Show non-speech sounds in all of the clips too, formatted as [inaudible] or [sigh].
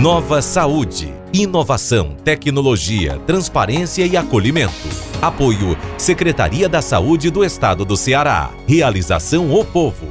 Nova Saúde. Inovação, tecnologia, transparência e acolhimento. Apoio Secretaria da Saúde do Estado do Ceará. Realização O Povo.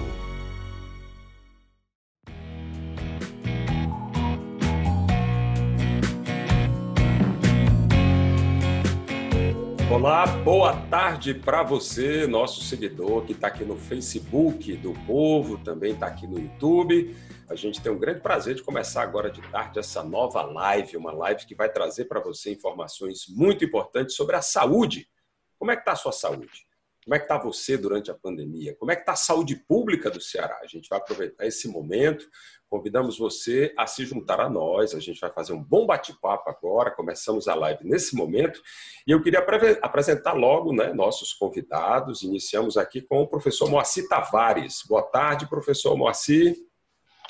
Olá, boa tarde para você, nosso seguidor que está aqui no Facebook do Povo, também está aqui no YouTube. A gente tem um grande prazer de começar agora de tarde essa nova live, uma live que vai trazer para você informações muito importantes sobre a saúde. Como é que está a sua saúde? Como é que está você durante a pandemia? Como é que está a saúde pública do Ceará? A gente vai aproveitar esse momento. Convidamos você a se juntar a nós. A gente vai fazer um bom bate-papo agora. Começamos a live nesse momento. E eu queria apresentar logo né, nossos convidados. Iniciamos aqui com o professor Moacir Tavares. Boa tarde, professor Moacir.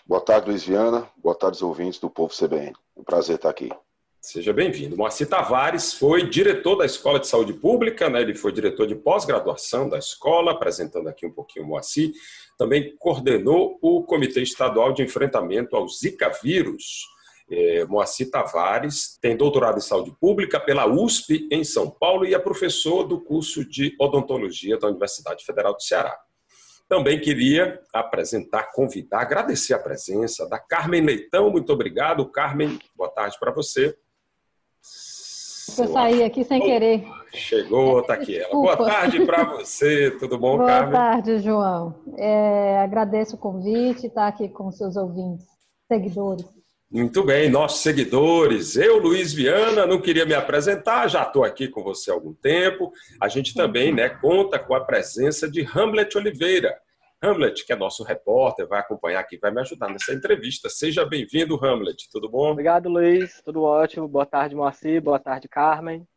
Boa tarde, Luiz Viana. Boa tarde, os ouvintes do Povo CBN. Um prazer estar aqui. Seja bem-vindo. Moacir Tavares foi diretor da Escola de Saúde Pública, né? ele foi diretor de pós-graduação da escola, apresentando aqui um pouquinho o Moacir. Também coordenou o Comitê Estadual de Enfrentamento ao Zika vírus. É, Moacir Tavares tem doutorado em saúde pública pela USP em São Paulo e é professor do curso de odontologia da Universidade Federal do Ceará. Também queria apresentar, convidar, agradecer a presença da Carmen Leitão. Muito obrigado, Carmen. Boa tarde para você. Eu saí aqui sem querer. Chegou, está aqui ela. Boa tarde para você, tudo bom, Boa Carmen? Boa tarde, João. É, agradeço o convite, estar tá aqui com seus ouvintes, seguidores. Muito bem, nossos seguidores. Eu, Luiz Viana, não queria me apresentar, já estou aqui com você há algum tempo. A gente também né, conta com a presença de Hamlet Oliveira. Hamlet, que é nosso repórter, vai acompanhar aqui, vai me ajudar nessa entrevista. Seja bem-vindo, Hamlet. Tudo bom? Obrigado, Luiz. Tudo ótimo. Boa tarde, Moacir. Boa tarde, Carmen.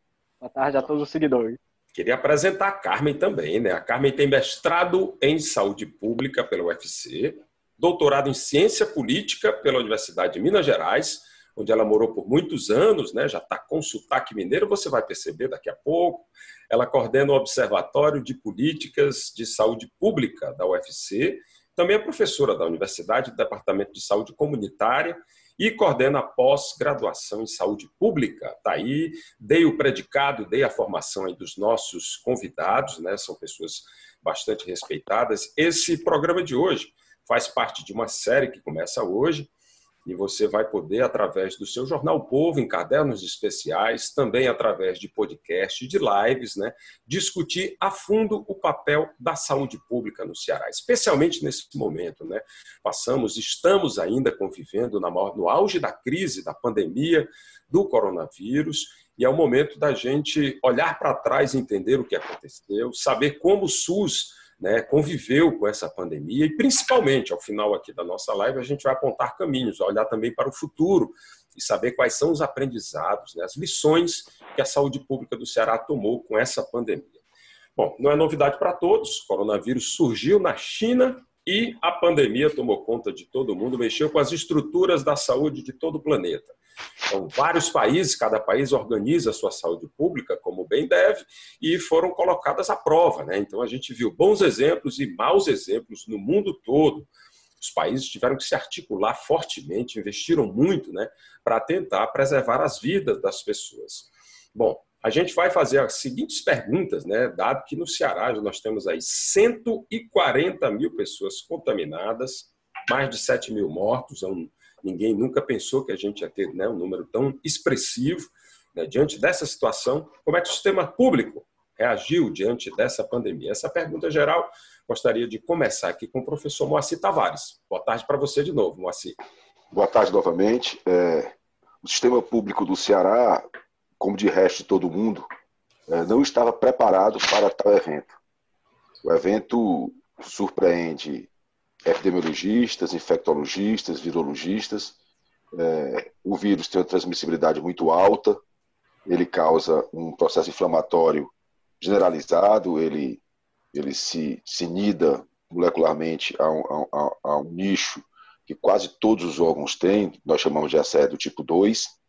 Boa tarde a todos os seguidores. Queria apresentar a Carmen também, né? A Carmen tem mestrado em saúde pública pela UFC, doutorado em ciência política pela Universidade de Minas Gerais, onde ela morou por muitos anos, né? já está com sotaque mineiro, você vai perceber daqui a pouco. Ela coordena o Observatório de Políticas de Saúde Pública da UFC, também é professora da Universidade do Departamento de Saúde Comunitária e coordena a pós-graduação em saúde pública. Está aí, dei o predicado, dei a formação aí dos nossos convidados, né? são pessoas bastante respeitadas. Esse programa de hoje faz parte de uma série que começa hoje e você vai poder, através do seu Jornal Povo, em cadernos especiais, também através de podcast, de lives, né, discutir a fundo o papel da saúde pública no Ceará, especialmente nesse momento. Né? Passamos, estamos ainda convivendo no auge da crise, da pandemia, do coronavírus, e é o momento da gente olhar para trás e entender o que aconteceu, saber como o SUS né, conviveu com essa pandemia e, principalmente, ao final aqui da nossa live, a gente vai apontar caminhos, olhar também para o futuro e saber quais são os aprendizados, né, as lições que a saúde pública do Ceará tomou com essa pandemia. Bom, não é novidade para todos, o coronavírus surgiu na China e a pandemia tomou conta de todo mundo, mexeu com as estruturas da saúde de todo o planeta. Então, vários países, cada país organiza a sua saúde pública como bem deve, e foram colocadas à prova. Né? Então, a gente viu bons exemplos e maus exemplos no mundo todo. Os países tiveram que se articular fortemente, investiram muito né, para tentar preservar as vidas das pessoas. Bom, a gente vai fazer as seguintes perguntas, né? Dado que no Ceará nós temos aí 140 mil pessoas contaminadas, mais de 7 mil mortos, é Ninguém nunca pensou que a gente ia ter né, um número tão expressivo. Né, diante dessa situação, como é que o sistema público reagiu diante dessa pandemia? Essa pergunta geral, gostaria de começar aqui com o professor Moacir Tavares. Boa tarde para você de novo, Moacir. Boa tarde novamente. É, o sistema público do Ceará, como de resto todo mundo, é, não estava preparado para tal evento. O evento surpreende epidemiologistas, infectologistas, virologistas. É, o vírus tem uma transmissibilidade muito alta, ele causa um processo inflamatório generalizado, ele, ele se, se nida molecularmente a um, a, a um, nicho que quase todos os órgãos têm, nós chamamos de ACE do tipo 2,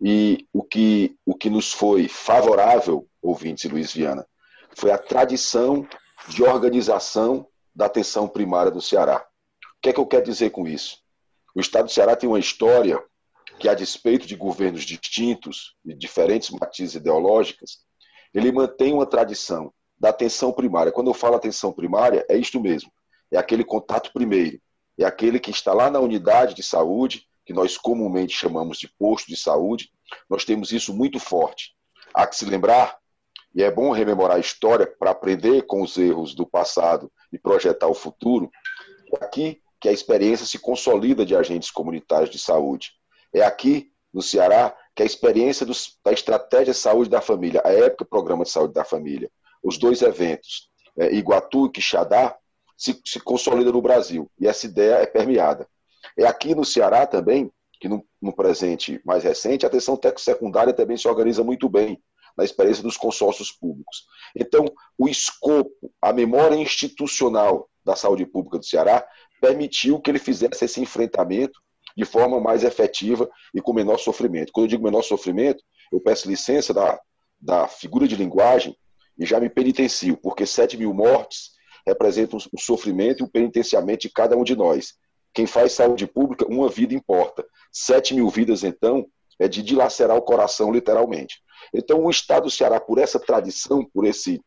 e o que, o que nos foi favorável, ouvintes e Luiz Viana, foi a tradição de organização da atenção primária do Ceará. O que é que eu quero dizer com isso? O estado do Ceará tem uma história que, a despeito de governos distintos e diferentes matizes ideológicas, ele mantém uma tradição da atenção primária. Quando eu falo atenção primária, é isto mesmo: é aquele contato primeiro, é aquele que está lá na unidade de saúde, que nós comumente chamamos de posto de saúde. Nós temos isso muito forte. Há que se lembrar, e é bom rememorar a história para aprender com os erros do passado e projetar o futuro, é aqui que a experiência se consolida de agentes comunitários de saúde. É aqui, no Ceará, que a experiência dos, da estratégia de saúde da família, a época programa de saúde da família, os dois eventos, é, Iguatu e Quixadá, se, se consolida no Brasil. E essa ideia é permeada. É aqui no Ceará também, que no, no presente mais recente, a atenção técnico-secundária também se organiza muito bem na experiência dos consórcios públicos. Então, o escopo, a memória institucional da saúde pública do Ceará permitiu que ele fizesse esse enfrentamento de forma mais efetiva e com menor sofrimento. Quando eu digo menor sofrimento, eu peço licença da, da figura de linguagem e já me penitencio, porque 7 mil mortes representam o sofrimento e o penitenciamento de cada um de nós. Quem faz saúde pública, uma vida importa. 7 mil vidas, então, é de dilacerar o coração, literalmente. Então, o Estado do Ceará, por essa tradição, por esse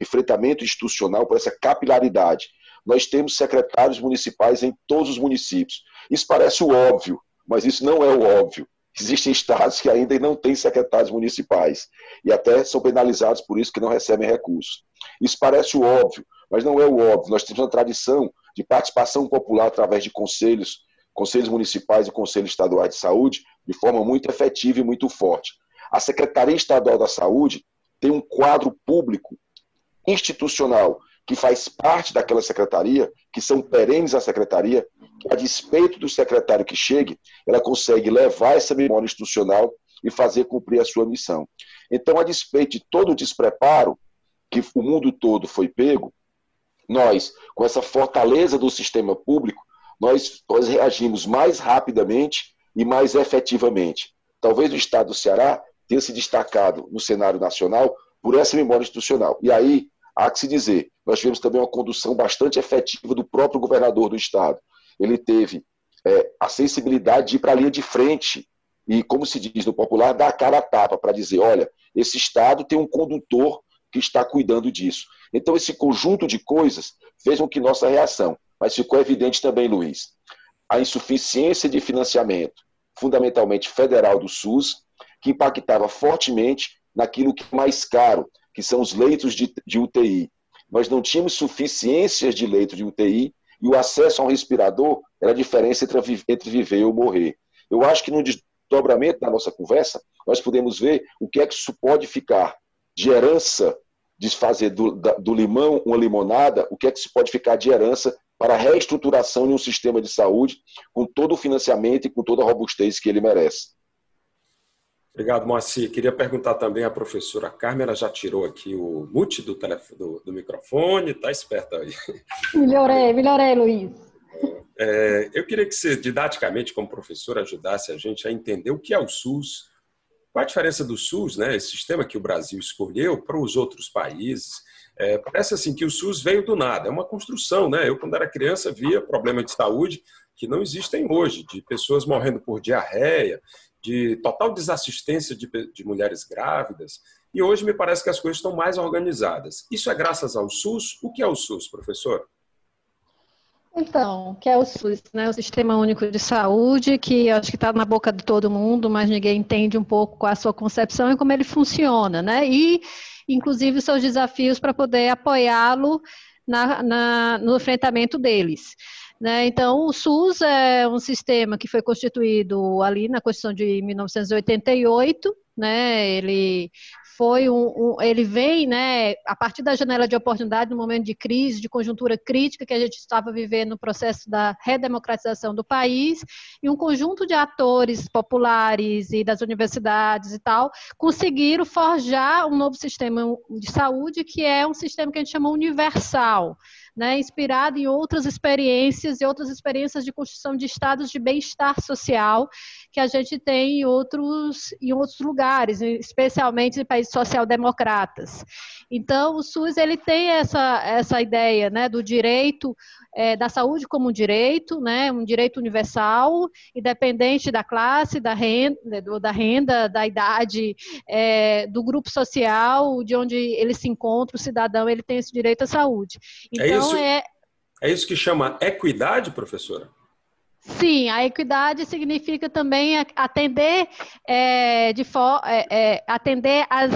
enfrentamento institucional, por essa capilaridade, nós temos secretários municipais em todos os municípios. Isso parece o óbvio, mas isso não é o óbvio. Existem estados que ainda não têm secretários municipais e até são penalizados por isso que não recebem recursos. Isso parece o óbvio, mas não é o óbvio. Nós temos uma tradição de participação popular através de conselhos, conselhos municipais e conselhos estaduais de saúde, de forma muito efetiva e muito forte. A Secretaria Estadual da Saúde tem um quadro público institucional que faz parte daquela secretaria, que são perenes à secretaria, que a despeito do secretário que chegue, ela consegue levar essa memória institucional e fazer cumprir a sua missão. Então, a despeito de todo o despreparo que o mundo todo foi pego, nós, com essa fortaleza do sistema público, nós, nós reagimos mais rapidamente e mais efetivamente. Talvez o Estado do Ceará tenha se destacado no cenário nacional por essa memória institucional. E aí, há que se dizer, nós tivemos também uma condução bastante efetiva do próprio governador do Estado. Ele teve é, a sensibilidade de ir para a linha de frente e, como se diz no popular, dar a cara a tapa para dizer: olha, esse Estado tem um condutor que está cuidando disso. Então, esse conjunto de coisas fez com que nossa reação, mas ficou evidente também, Luiz, a insuficiência de financiamento, fundamentalmente federal do SUS, que impactava fortemente naquilo que é mais caro, que são os leitos de, de UTI. Nós não tínhamos suficiência de leitos de UTI e o acesso a um respirador era a diferença entre, entre viver ou morrer. Eu acho que no desdobramento da nossa conversa, nós podemos ver o que é que isso pode ficar de herança, de fazer do, do limão uma limonada, o que é que isso pode ficar de herança para a reestruturação de um sistema de saúde com todo o financiamento e com toda a robustez que ele merece. Obrigado, Moacir. Queria perguntar também à professora Carmen, ela já tirou aqui o mute do, telefone, do, do microfone, está esperta aí. Melhorei, melhorei, Luiz. É, eu queria que você, didaticamente, como professora, ajudasse a gente a entender o que é o SUS, qual a diferença do SUS, né, esse sistema que o Brasil escolheu, para os outros países. É, parece assim que o SUS veio do nada, é uma construção. Né? Eu, quando era criança, via problemas de saúde que não existem hoje, de pessoas morrendo por diarreia, de total desassistência de, de mulheres grávidas. E hoje me parece que as coisas estão mais organizadas. Isso é graças ao SUS? O que é o SUS, professor? Então, que é o SUS, né? O Sistema Único de Saúde, que acho que está na boca de todo mundo, mas ninguém entende um pouco qual a sua concepção e como ele funciona, né? E, inclusive, os seus desafios para poder apoiá-lo na, na, no enfrentamento deles. Né? Então, o SUS é um sistema que foi constituído ali na Constituição de 1988, né? Ele foi um, um, ele vem, né, a partir da janela de oportunidade, no momento de crise, de conjuntura crítica que a gente estava vivendo no processo da redemocratização do país, e um conjunto de atores populares e das universidades e tal conseguiram forjar um novo sistema de saúde que é um sistema que a gente chama universal né, inspirado em outras experiências e outras experiências de construção de estados de bem-estar social que a gente tem em outros, em outros lugares, especialmente em países social-democratas. Então, o SUS ele tem essa, essa ideia né, do direito é, da saúde como um direito, né, um direito universal, independente da classe, da renda, da, renda, da idade, é, do grupo social, de onde ele se encontra, o cidadão, ele tem esse direito à saúde. É então, é isso, é, é isso que chama equidade, professora? Sim, a equidade significa também atender, é, de é, atender as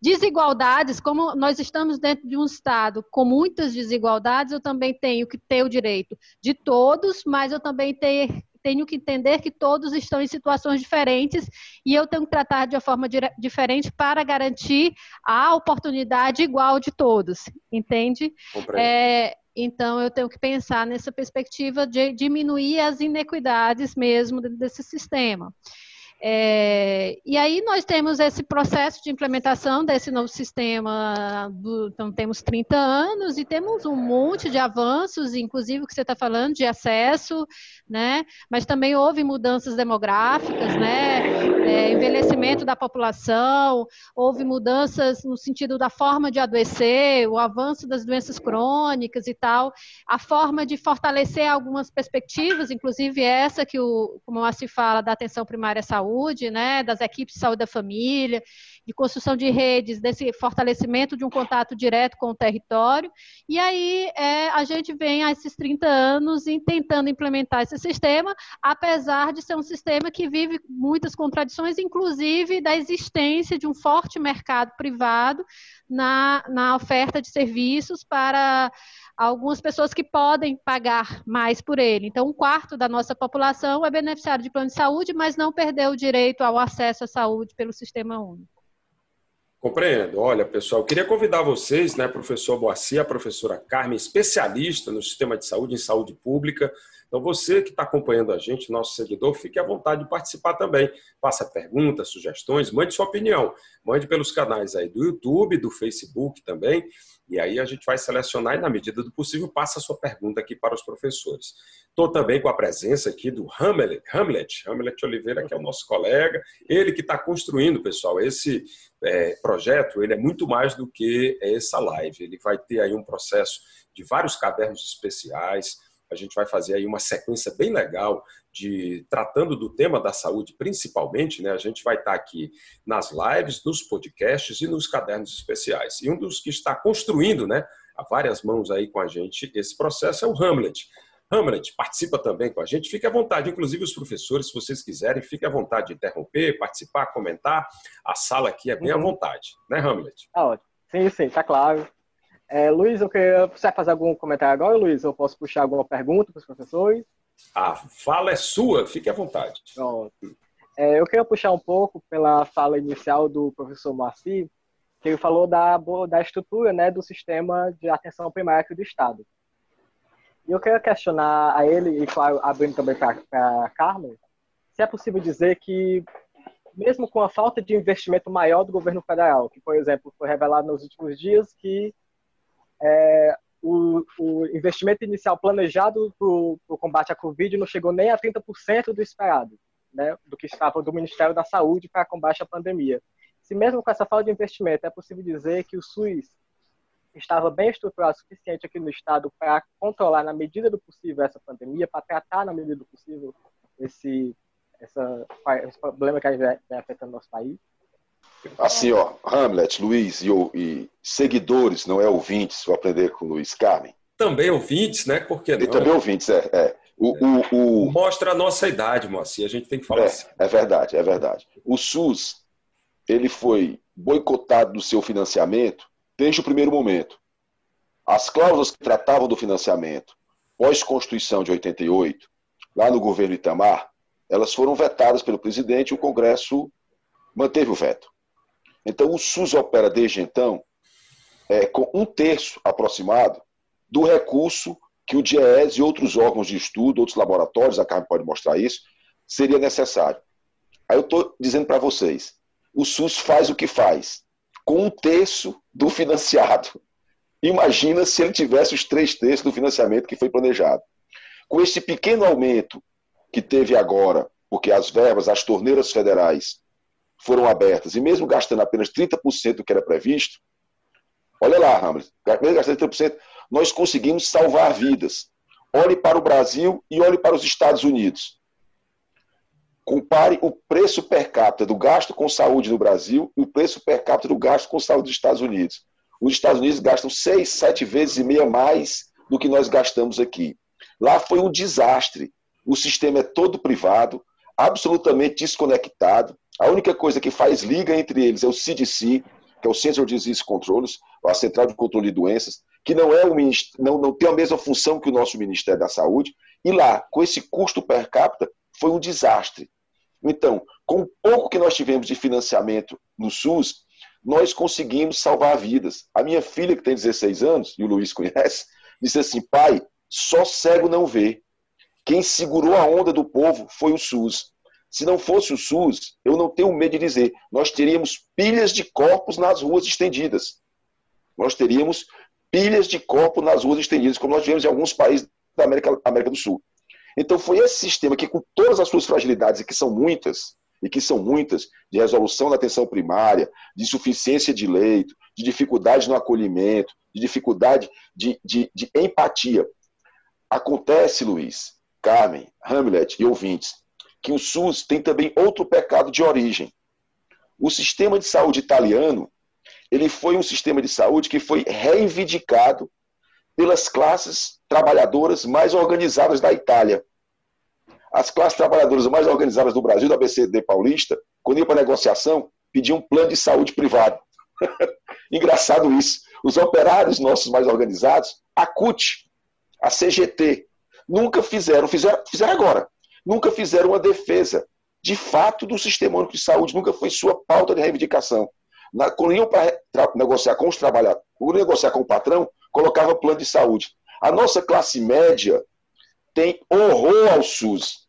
desigualdades, como nós estamos dentro de um Estado com muitas desigualdades, eu também tenho que ter o direito de todos, mas eu também ter, tenho que entender que todos estão em situações diferentes e eu tenho que tratar de uma forma diferente para garantir a oportunidade igual de todos, entende? É, então, eu tenho que pensar nessa perspectiva de diminuir as inequidades mesmo desse sistema. É, e aí nós temos esse processo de implementação desse novo sistema, do, então temos 30 anos e temos um monte de avanços, inclusive o que você está falando de acesso, né? Mas também houve mudanças demográficas, né? É, envelhecimento da população, houve mudanças no sentido da forma de adoecer, o avanço das doenças crônicas e tal, a forma de fortalecer algumas perspectivas, inclusive essa que o, como se fala, da atenção primária à saúde né, das equipes de saúde da família, de construção de redes, desse fortalecimento de um contato direto com o território. E aí é, a gente vem há esses 30 anos tentando implementar esse sistema, apesar de ser um sistema que vive muitas contradições, inclusive da existência de um forte mercado privado na, na oferta de serviços para algumas pessoas que podem pagar mais por ele. Então, um quarto da nossa população é beneficiário de plano de saúde, mas não perdeu o direito ao acesso à saúde pelo sistema único. Compreendo. Olha, pessoal, queria convidar vocês, né, professor Boaci, a professora Carmen, especialista no sistema de saúde, em saúde pública. Então, você que está acompanhando a gente, nosso seguidor, fique à vontade de participar também. Faça perguntas, sugestões, mande sua opinião. Mande pelos canais aí do YouTube, do Facebook também. E aí a gente vai selecionar e, na medida do possível, passa a sua pergunta aqui para os professores. Estou também com a presença aqui do Hamlet, Hamlet, Hamlet Oliveira, que é o nosso colega, ele que está construindo, pessoal, esse é, projeto, ele é muito mais do que essa live. Ele vai ter aí um processo de vários cadernos especiais, a gente vai fazer aí uma sequência bem legal de tratando do tema da saúde, principalmente, né? A gente vai estar aqui nas lives, nos podcasts e nos cadernos especiais. E um dos que está construindo, né, a várias mãos aí com a gente esse processo é o Hamlet. Hamlet, participa também com a gente, fique à vontade, inclusive os professores, se vocês quiserem, fique à vontade de interromper, participar, comentar. A sala aqui é bem uhum. à vontade, né, Hamlet? Tá ótimo. Sim, sim, tá claro. É, Luiz, eu queria. Você vai fazer algum comentário agora, Luiz? Eu posso puxar alguma pergunta para os professores? A fala é sua, fique à vontade. É, eu queria puxar um pouco pela fala inicial do professor Moacir, que ele falou da, da estrutura né, do sistema de atenção primária aqui do Estado. E eu queria questionar a ele, e claro, abrindo também para a Carmen, se é possível dizer que, mesmo com a falta de investimento maior do governo federal, que, por exemplo, foi revelado nos últimos dias que é, o, o, investimento inicial planejado para o combate à Covid não chegou nem a 30% do esperado, né, do que estava do Ministério da Saúde para combate à pandemia. Se mesmo com essa falta de investimento é possível dizer que o SUS estava bem estruturado o suficiente aqui no Estado para controlar na medida do possível essa pandemia, para tratar na medida do possível esse, essa, esse problema que vem afetando nosso país? Assim, ó, Hamlet, Luiz e, e seguidores, não é ouvintes, vou aprender com o Luiz Carmen. Também ouvintes, né? Por que não? E também ouvintes, é. é. O, o, o... Mostra a nossa idade, Moacir, a gente tem que falar é, assim. É verdade, é verdade. O SUS, ele foi boicotado do seu financiamento desde o primeiro momento. As cláusulas que tratavam do financiamento pós-Constituição de 88, lá no governo Itamar, elas foram vetadas pelo presidente e o Congresso manteve o veto. Então, o SUS opera desde então é, com um terço aproximado do recurso que o DIEES e outros órgãos de estudo, outros laboratórios, a Carmen pode mostrar isso, seria necessário. Aí eu estou dizendo para vocês, o SUS faz o que faz, com um terço do financiado. Imagina se ele tivesse os três terços do financiamento que foi planejado. Com esse pequeno aumento que teve agora, porque as verbas, as torneiras federais foram abertas, e mesmo gastando apenas 30% do que era previsto, olha lá, Hamlet, mesmo gastando 30%, nós conseguimos salvar vidas. olhe para o Brasil e olhe para os Estados Unidos. Compare o preço per capita do gasto com saúde no Brasil e o preço per capita do gasto com saúde dos Estados Unidos. Os Estados Unidos gastam seis, sete vezes e meia mais do que nós gastamos aqui. Lá foi um desastre. O sistema é todo privado, absolutamente desconectado. A única coisa que faz liga entre eles é o CDC, que é o Center of Disease Controls, a Central de Controle de Doenças, que não, é o não, não tem a mesma função que o nosso Ministério da Saúde. E lá, com esse custo per capita, foi um desastre. Então, com o pouco que nós tivemos de financiamento no SUS, nós conseguimos salvar vidas. A minha filha, que tem 16 anos, e o Luiz conhece, disse assim: pai, só cego não vê. Quem segurou a onda do povo foi o SUS. Se não fosse o SUS, eu não tenho medo de dizer, nós teríamos pilhas de corpos nas ruas estendidas. Nós teríamos pilhas de corpos nas ruas estendidas, como nós tivemos em alguns países da América, América do Sul. Então foi esse sistema que, com todas as suas fragilidades, e que são muitas, e que são muitas, de resolução da atenção primária, de insuficiência de leito, de dificuldade no acolhimento, de dificuldade de, de, de empatia. Acontece, Luiz, Carmen, Hamlet e ouvintes, que o SUS tem também outro pecado de origem. O sistema de saúde italiano, ele foi um sistema de saúde que foi reivindicado pelas classes trabalhadoras mais organizadas da Itália. As classes trabalhadoras mais organizadas do Brasil, da BCD paulista, quando iam para negociação, pediam um plano de saúde privado. [laughs] Engraçado isso. Os operários nossos mais organizados, a CUT, a CGT, nunca fizeram, fizeram, fizeram agora, nunca fizeram uma defesa de fato do sistema único de saúde, nunca foi sua pauta de reivindicação. Na, quando iam para negociar com os trabalhadores, negociar com o patrão, colocava plano de saúde. A nossa classe média tem horror ao SUS.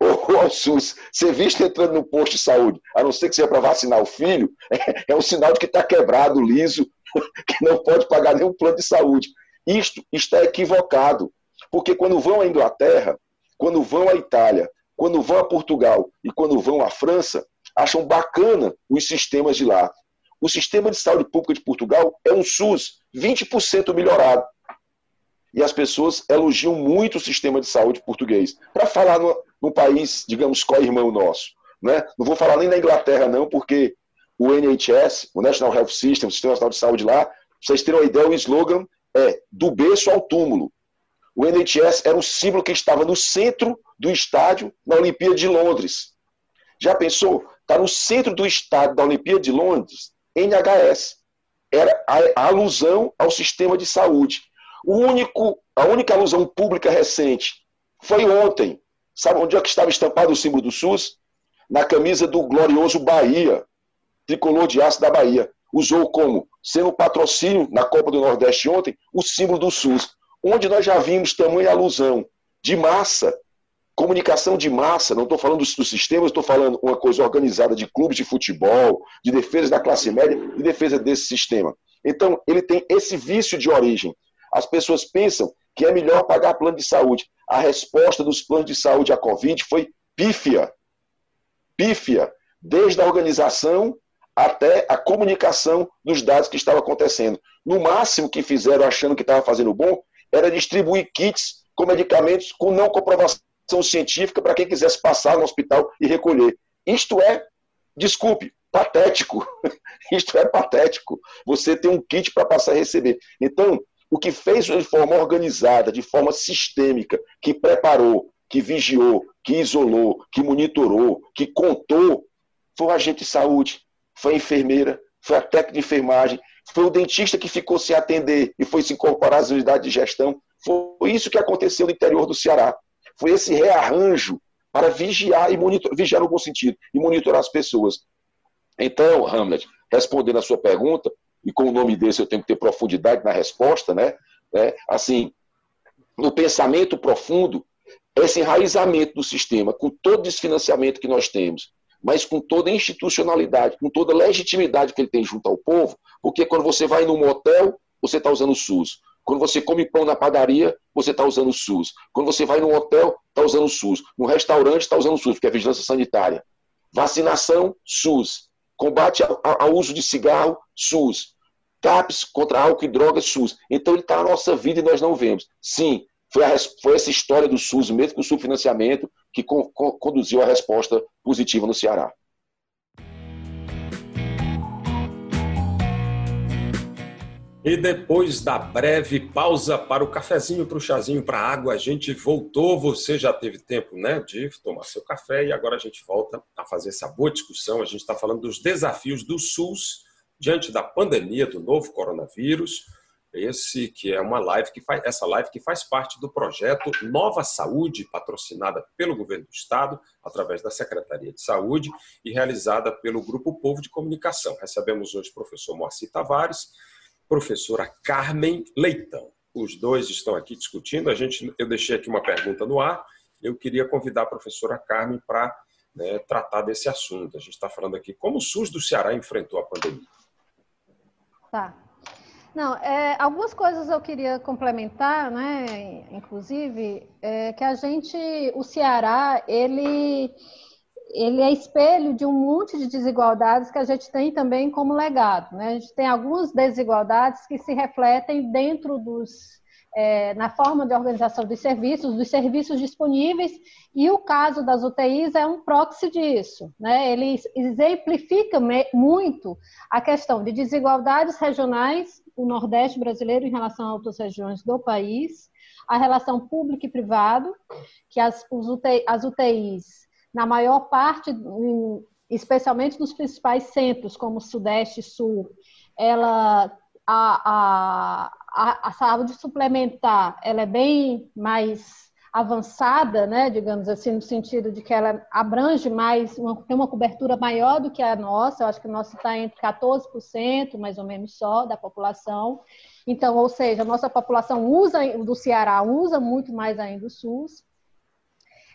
Horror ao SUS. Ser visto entrando no posto de saúde, a não ser que seja para vacinar o filho, é, [laughs] é um sinal de que está quebrado, liso, [laughs] que não pode pagar nenhum plano de saúde. Isto está equivocado. Porque quando vão à Inglaterra, quando vão à Itália, quando vão a Portugal e quando vão à França, acham bacana os sistemas de lá. O sistema de saúde pública de Portugal é um SUS 20% melhorado. E as pessoas elogiam muito o sistema de saúde português. Para falar no, num país, digamos, co-irmão nosso. Né? Não vou falar nem na Inglaterra, não, porque o NHS, o National Health System, o Sistema Nacional de Saúde lá, vocês terem uma ideia, o slogan é do berço ao túmulo. O NHS era um símbolo que estava no centro do estádio na Olimpíada de Londres. Já pensou? Está no centro do estádio da Olimpíada de Londres, NHS. Era a, alusão ao sistema de saúde. O único, a única alusão pública recente foi ontem. Sabe onde é que estava estampado o símbolo do SUS? Na camisa do glorioso Bahia, tricolor de aço da Bahia. Usou como, sendo patrocínio na Copa do Nordeste ontem, o símbolo do SUS. Onde nós já vimos tamanha alusão de massa Comunicação de massa, não estou falando dos, dos sistemas, estou falando uma coisa organizada de clubes de futebol, de defesa da classe média, de defesa desse sistema. Então, ele tem esse vício de origem. As pessoas pensam que é melhor pagar plano de saúde. A resposta dos planos de saúde à Covid foi pífia. Pífia. Desde a organização até a comunicação dos dados que estavam acontecendo. No máximo que fizeram achando que estava fazendo bom era distribuir kits com medicamentos com não comprovação científica para quem quisesse passar no hospital e recolher. Isto é, desculpe, patético. [laughs] Isto é patético. Você tem um kit para passar e receber. Então, o que fez de forma organizada, de forma sistêmica, que preparou, que vigiou, que isolou, que monitorou, que contou, foi o agente de saúde, foi a enfermeira, foi a técnica de enfermagem, foi o dentista que ficou sem atender e foi se incorporar às unidades de gestão. Foi isso que aconteceu no interior do Ceará. Foi esse rearranjo para vigiar e monitorar, vigiar no bom sentido, e monitorar as pessoas. Então, Hamlet, respondendo a sua pergunta, e com o nome desse eu tenho que ter profundidade na resposta, né? É, assim, no pensamento profundo, esse enraizamento do sistema, com todo o desfinanciamento que nós temos, mas com toda a institucionalidade, com toda a legitimidade que ele tem junto ao povo, porque quando você vai num motel, você está usando o SUS. Quando você come pão na padaria, você está usando o SUS. Quando você vai num hotel, está usando o SUS. No restaurante, está usando o SUS, porque é vigilância sanitária. Vacinação, SUS. Combate ao, uso de cigarro, SUS. TAPS contra álcool e drogas, SUS. Então ele está na nossa vida e nós não vemos. Sim, foi, a, foi essa história do SUS, mesmo com o subfinanciamento, que con, con, conduziu a resposta positiva no Ceará. E depois da breve pausa para o cafezinho, para o chazinho, para a água, a gente voltou. Você já teve tempo né, de tomar seu café e agora a gente volta a fazer essa boa discussão. A gente está falando dos desafios do SUS diante da pandemia do novo coronavírus. Esse que é uma live que faz essa live que faz parte do projeto Nova Saúde, patrocinada pelo governo do estado através da Secretaria de Saúde e realizada pelo Grupo Povo de Comunicação. Recebemos hoje o professor Moacir Tavares professora Carmen Leitão. Os dois estão aqui discutindo. A gente, eu deixei aqui uma pergunta no ar. Eu queria convidar a professora Carmen para né, tratar desse assunto. A gente está falando aqui como o SUS do Ceará enfrentou a pandemia. Tá. Não, é, algumas coisas eu queria complementar, né? Inclusive, é, que a gente, o Ceará, ele ele é espelho de um monte de desigualdades que a gente tem também como legado. Né? A gente tem algumas desigualdades que se refletem dentro dos. É, na forma de organização dos serviços, dos serviços disponíveis, e o caso das UTIs é um proxy disso. Né? Ele exemplifica muito a questão de desigualdades regionais, o Nordeste brasileiro em relação a outras regiões do país, a relação público e privado, que as, UTI, as UTIs na maior parte, especialmente nos principais centros, como Sudeste e Sul, ela a, a, a, saúde suplementar ela é bem mais avançada, né, digamos assim, no sentido de que ela abrange mais, uma, tem uma cobertura maior do que a nossa, eu acho que a nossa está entre 14%, mais ou menos só, da população. Então, ou seja, a nossa população usa, do Ceará usa muito mais ainda o SUS.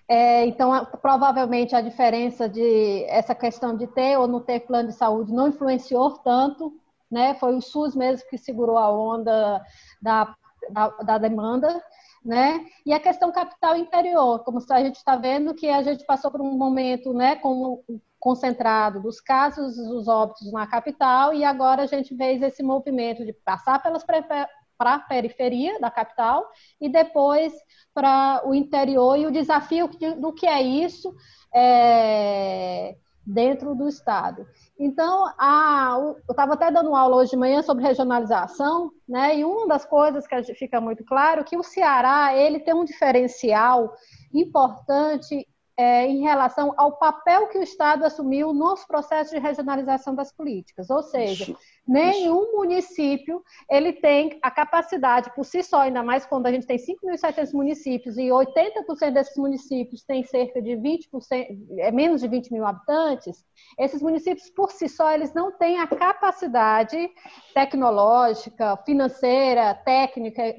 É, então, provavelmente a diferença de essa questão de ter ou não ter plano de saúde não influenciou tanto, né? Foi o SUS mesmo que segurou a onda da, da, da demanda, né? E a questão capital interior, como a gente está vendo que a gente passou por um momento, né, com concentrado dos casos dos óbitos na capital e agora a gente vê esse movimento de passar pelas para a periferia da capital e depois para o interior e o desafio do que é isso é, dentro do Estado. Então, a, eu estava até dando aula hoje de manhã sobre regionalização, né? E uma das coisas que fica muito claro é que o Ceará ele tem um diferencial importante é, em relação ao papel que o Estado assumiu nos processos de regionalização das políticas. Ou seja, nenhum município ele tem a capacidade por si só, ainda mais quando a gente tem 5.700 municípios e 80% desses municípios têm cerca de 20%, é menos de 20 mil habitantes, esses municípios por si só eles não têm a capacidade tecnológica, financeira, técnica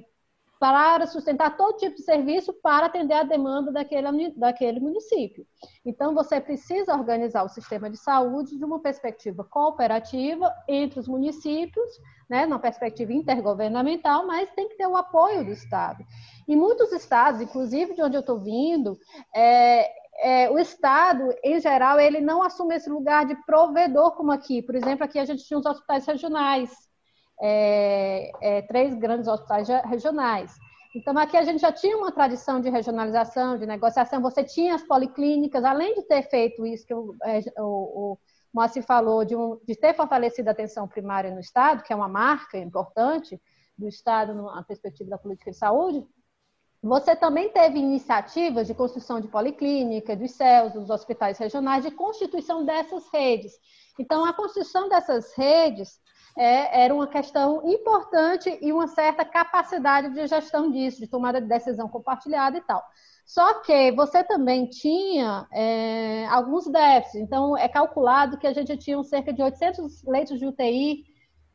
para sustentar todo tipo de serviço para atender a demanda daquele, daquele município. Então, você precisa organizar o sistema de saúde de uma perspectiva cooperativa entre os municípios, né, numa perspectiva intergovernamental, mas tem que ter o apoio do Estado. E muitos estados, inclusive de onde eu estou vindo, é, é, o Estado, em geral, ele não assume esse lugar de provedor como aqui. Por exemplo, aqui a gente tinha os hospitais regionais, é, é, três grandes hospitais regionais. Então, aqui a gente já tinha uma tradição de regionalização, de negociação. Você tinha as policlínicas, além de ter feito isso que o, é, o, o Moacir falou, de, um, de ter fortalecido a atenção primária no Estado, que é uma marca importante do Estado na perspectiva da política de saúde, você também teve iniciativas de construção de policlínica, dos CELS, dos hospitais regionais, de constituição dessas redes. Então, a construção dessas redes é, era uma questão importante e uma certa capacidade de gestão disso, de tomada de decisão compartilhada e tal. Só que você também tinha é, alguns déficits. Então, é calculado que a gente tinha cerca de 800 leitos de UTI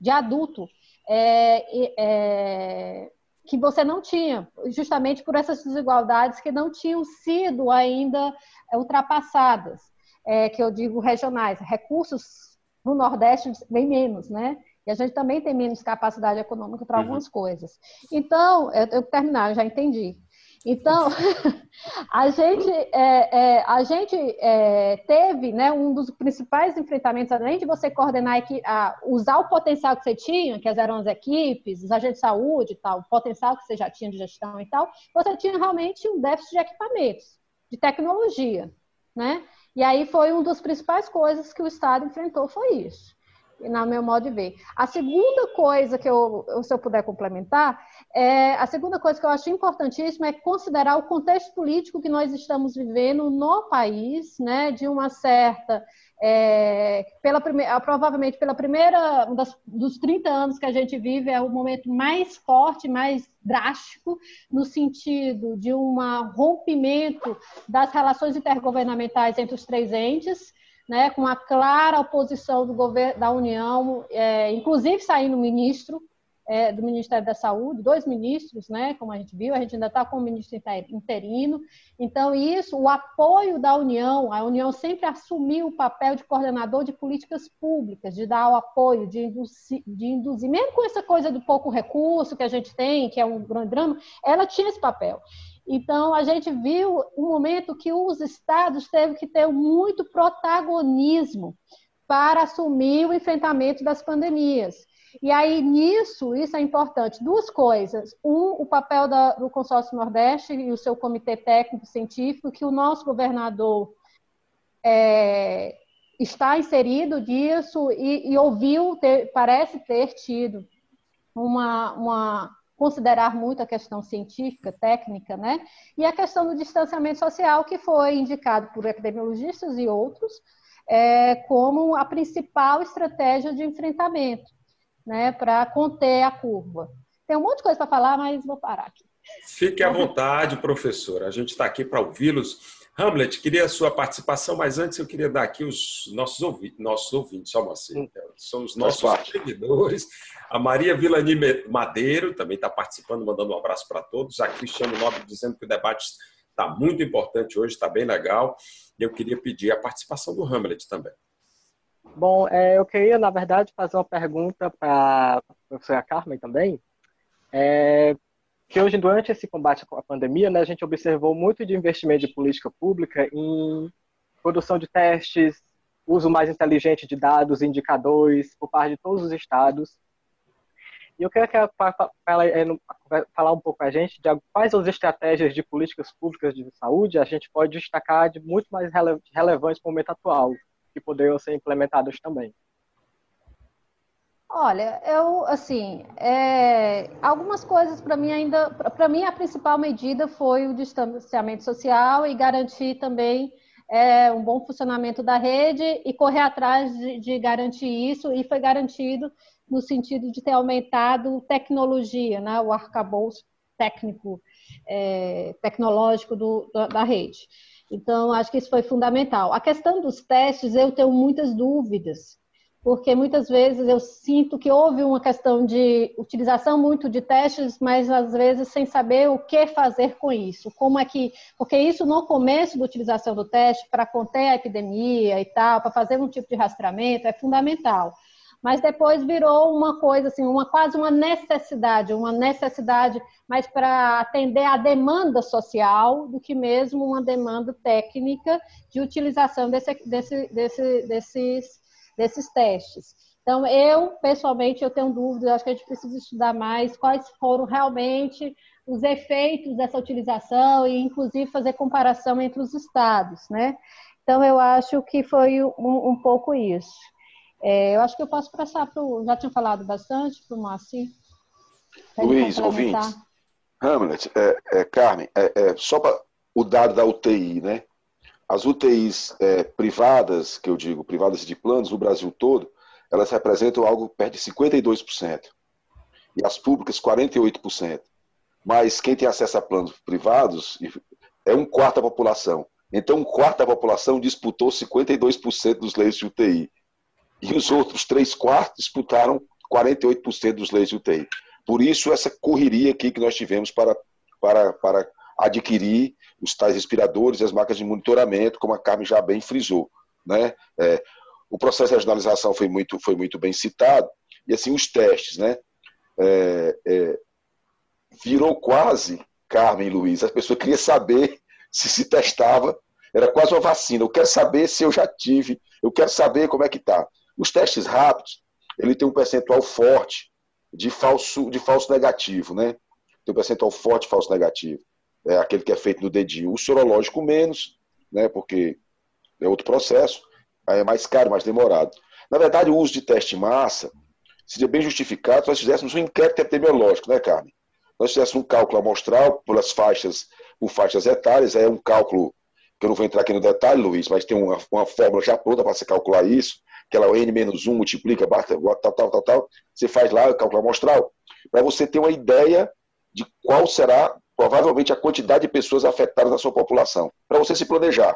de adulto é, é, que você não tinha, justamente por essas desigualdades que não tinham sido ainda ultrapassadas, é, que eu digo regionais, recursos no Nordeste bem menos, né? E a gente também tem menos capacidade econômica para uhum. algumas coisas. Então, eu, eu terminar, eu já entendi. Então, [laughs] a gente, é, é, a gente é, teve né, um dos principais enfrentamentos, além de você coordenar, a, usar o potencial que você tinha, que eram as equipes, os agentes de saúde e tal, o potencial que você já tinha de gestão e tal, você tinha realmente um déficit de equipamentos, de tecnologia, né? E aí foi uma das principais coisas que o Estado enfrentou, foi isso no meu modo de ver. A segunda coisa que eu, se eu puder complementar, é, a segunda coisa que eu acho importantíssima é considerar o contexto político que nós estamos vivendo no país, né, de uma certa é, pela primeira, provavelmente pela primeira das, dos 30 anos que a gente vive, é o momento mais forte, mais drástico, no sentido de um rompimento das relações intergovernamentais entre os três entes, né, com a clara oposição do governo da União, é, inclusive saindo ministro é, do Ministério da Saúde, dois ministros, né, como a gente viu, a gente ainda está com o ministro interino. Então, isso, o apoio da União, a União sempre assumiu o papel de coordenador de políticas públicas, de dar o apoio, de induzir, de induzir, mesmo com essa coisa do pouco recurso que a gente tem, que é um grande drama, ela tinha esse papel. Então, a gente viu um momento que os estados teve que ter muito protagonismo para assumir o enfrentamento das pandemias. E aí, nisso, isso é importante. Duas coisas. Um, o papel da, do Consórcio Nordeste e o seu comitê técnico científico, que o nosso governador é, está inserido disso e, e ouviu, ter, parece ter tido uma, uma considerar muito a questão científica, técnica, né? E a questão do distanciamento social, que foi indicado por epidemiologistas e outros é, como a principal estratégia de enfrentamento, né? Para conter a curva. Tem um monte de coisa para falar, mas vou parar aqui. Fique à vontade, professora. A gente está aqui para ouvi-los. Hamlet, queria a sua participação, mas antes eu queria dar aqui os nossos ouvintes, nossos ouvintes só assim, hum. são os nossos seguidores. A Maria Vilani Madeiro também está participando, mandando um abraço para todos. A Cristiano Nobre dizendo que o debate está muito importante hoje, está bem legal. E eu queria pedir a participação do Hamlet também. Bom, é, eu queria, na verdade, fazer uma pergunta para a professora Carmen também. É, que hoje, durante esse combate à pandemia, né, a gente observou muito de investimento de política pública em produção de testes, uso mais inteligente de dados indicadores por parte de todos os estados. E eu queria que ela falar um pouco com a gente de quais as estratégias de políticas públicas de saúde a gente pode destacar de muito mais relevantes para o momento atual, que poderiam ser implementadas também. Olha, eu assim, é, algumas coisas para mim ainda, para mim a principal medida foi o distanciamento social e garantir também é, um bom funcionamento da rede e correr atrás de, de, garantir isso e foi garantido no sentido de ter aumentado tecnologia, né, o arcabouço técnico, é, tecnológico do, da, da rede. Então, acho que isso foi fundamental. A questão dos testes, eu tenho muitas dúvidas porque muitas vezes eu sinto que houve uma questão de utilização muito de testes, mas às vezes sem saber o que fazer com isso. Como é que, porque isso no começo da utilização do teste para conter a epidemia e tal, para fazer um tipo de rastreamento é fundamental. Mas depois virou uma coisa assim, uma quase uma necessidade, uma necessidade mais para atender a demanda social do que mesmo uma demanda técnica de utilização desse, desse, desse, desses desses testes. Então, eu, pessoalmente, eu tenho dúvidas, acho que a gente precisa estudar mais quais foram realmente os efeitos dessa utilização e, inclusive, fazer comparação entre os estados, né? Então, eu acho que foi um, um pouco isso. É, eu acho que eu posso passar para o... Já tinha falado bastante para o Moacir? Luiz, ouvinte, Hamlet, é, é, Carmen, é, é só para o dado da UTI, né? As UTIs é, privadas, que eu digo, privadas de planos no Brasil todo, elas representam algo perto de 52%. E as públicas, 48%. Mas quem tem acesso a planos privados é um quarto da população. Então, um quarto da população disputou 52% dos leitos de UTI. E os outros três quartos disputaram 48% dos leitos de UTI. Por isso, essa correria aqui que nós tivemos para, para, para adquirir os tais respiradores e as máquinas de monitoramento, como a Carmen já bem frisou. Né? É, o processo de regionalização foi muito, foi muito bem citado, e assim, os testes, né? É, é, virou quase, Carmen e Luiz. As pessoas queriam saber [laughs] se se testava. Era quase uma vacina. Eu quero saber se eu já tive. Eu quero saber como é que está. Os testes rápidos, ele tem um percentual forte de falso, de falso negativo, né? Tem um percentual forte de falso negativo. É aquele que é feito no dedinho. O sorológico menos, né? Porque é outro processo. Aí é mais caro, mais demorado. Na verdade, o uso de teste massa seria bem justificado se nós fizéssemos um inquérito epidemiológico, né, Carmen? Nós fizéssemos um cálculo amostral pelas faixas, por faixas etárias, é um cálculo que eu não vou entrar aqui no detalhe, Luiz, mas tem uma, uma fórmula já pronta para você calcular isso, que ela é o N menos 1, multiplica, tal, tal, tal, tal. Você faz lá o cálculo amostral, para você ter uma ideia de qual será provavelmente a quantidade de pessoas afetadas na sua população, para você se planejar.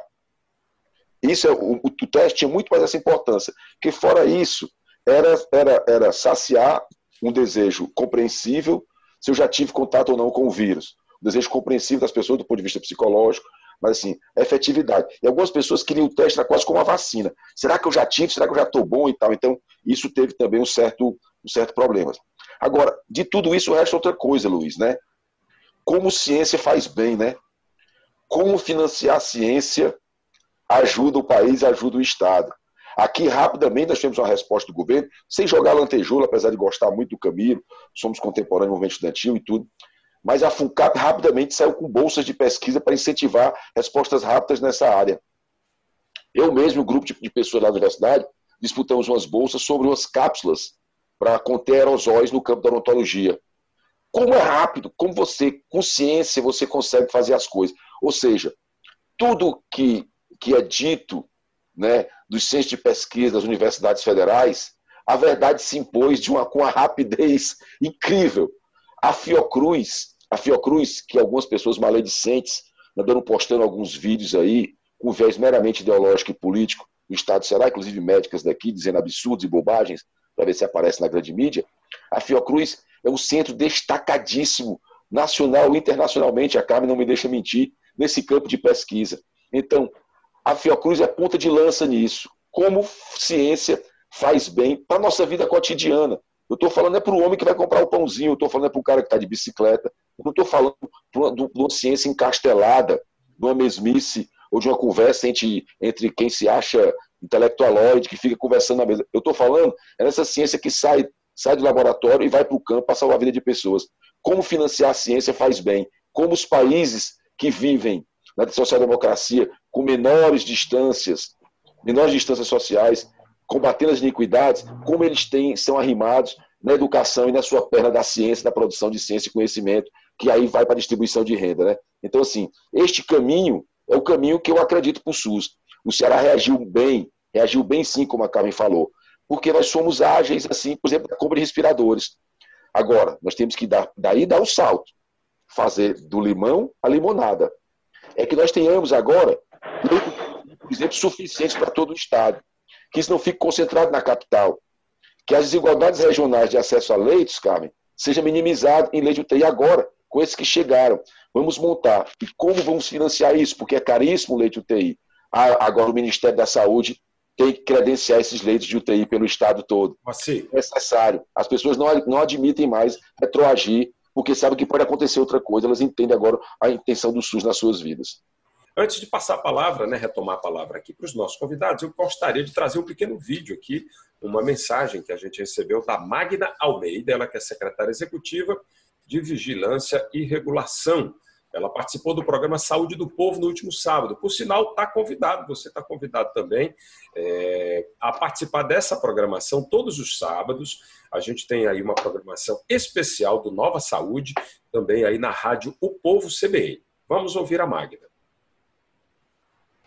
Isso é, o, o, teste tinha muito mais essa importância, porque fora isso, era, era, era saciar um desejo compreensível se eu já tive contato ou não com o vírus. Um desejo compreensível das pessoas do ponto de vista psicológico, mas assim, a efetividade. E algumas pessoas queriam o teste quase como uma vacina. Será que eu já tive? Será que eu já estou bom e tal? Então, isso teve também um certo, um certo problema. Agora, de tudo isso resta outra coisa, Luiz, né? Como ciência faz bem, né? Como financiar a ciência ajuda o país, ajuda o Estado. Aqui, rapidamente, nós tivemos uma resposta do governo, sem jogar lantejoula, apesar de gostar muito do Camilo, somos contemporâneos do movimento estudantil e tudo. Mas a FUNCAP rapidamente saiu com bolsas de pesquisa para incentivar respostas rápidas nessa área. Eu mesmo, um grupo de pessoas da universidade, disputamos umas bolsas sobre umas cápsulas para conter aerosóis no campo da odontologia. Como é rápido, como você, com ciência, você consegue fazer as coisas. Ou seja, tudo que que é dito né, dos centros de pesquisa das universidades federais, a verdade se impôs de uma, com uma rapidez [laughs] incrível. A Fiocruz, a Fiocruz, que algumas pessoas maledicentes andando postando alguns vídeos aí, com viés meramente ideológico e político do Estado será, inclusive médicas daqui, dizendo absurdos e bobagens, para ver se aparece na grande mídia. A Fiocruz é um centro destacadíssimo, nacional e internacionalmente, a Carmen não me deixa mentir, nesse campo de pesquisa. Então, a Fiocruz é ponta de lança nisso. Como ciência faz bem para a nossa vida cotidiana. Eu estou falando é para o homem que vai comprar o pãozinho, eu estou falando é para o cara que está de bicicleta, eu não estou falando de uma ciência encastelada, de uma mesmice ou de uma conversa entre, entre quem se acha intelectualoide, que fica conversando na mesa. Eu estou falando é nessa ciência que sai, sai do laboratório e vai para o campo para salvar a vida de pessoas. Como financiar a ciência faz bem. Como os países que vivem na social-democracia com menores distâncias, menores distâncias sociais, combatendo as iniquidades, como eles têm, são arrimados na educação e na sua perna da ciência, da produção de ciência e conhecimento, que aí vai para a distribuição de renda. Né? Então, assim, este caminho é o caminho que eu acredito para o SUS. O Ceará reagiu bem, reagiu bem sim, como a Carmen falou, porque nós somos ágeis, assim, por exemplo, da compra de respiradores. Agora, nós temos que dar, daí dar o salto, fazer do limão a limonada. É que nós tenhamos agora por exemplo, suficientes para todo o Estado. Que isso não fique concentrado na capital. Que as desigualdades regionais de acesso a leitos, Carmen, seja minimizado em lei de UTI agora, com esses que chegaram. Vamos montar. E como vamos financiar isso? Porque é caríssimo o leite UTI. Ah, agora o Ministério da Saúde tem que credenciar esses leitos de UTI pelo Estado todo. Assim. É necessário. As pessoas não, não admitem mais retroagir, porque sabem que pode acontecer outra coisa. Elas entendem agora a intenção do SUS nas suas vidas. Antes de passar a palavra, né, retomar a palavra aqui para os nossos convidados, eu gostaria de trazer um pequeno vídeo aqui, uma mensagem que a gente recebeu da Magna Almeida, ela que é secretária executiva de Vigilância e Regulação. Ela participou do programa Saúde do Povo no último sábado. Por sinal, está convidado, você está convidado também é, a participar dessa programação todos os sábados. A gente tem aí uma programação especial do Nova Saúde, também aí na rádio O Povo CBN. Vamos ouvir a Magna.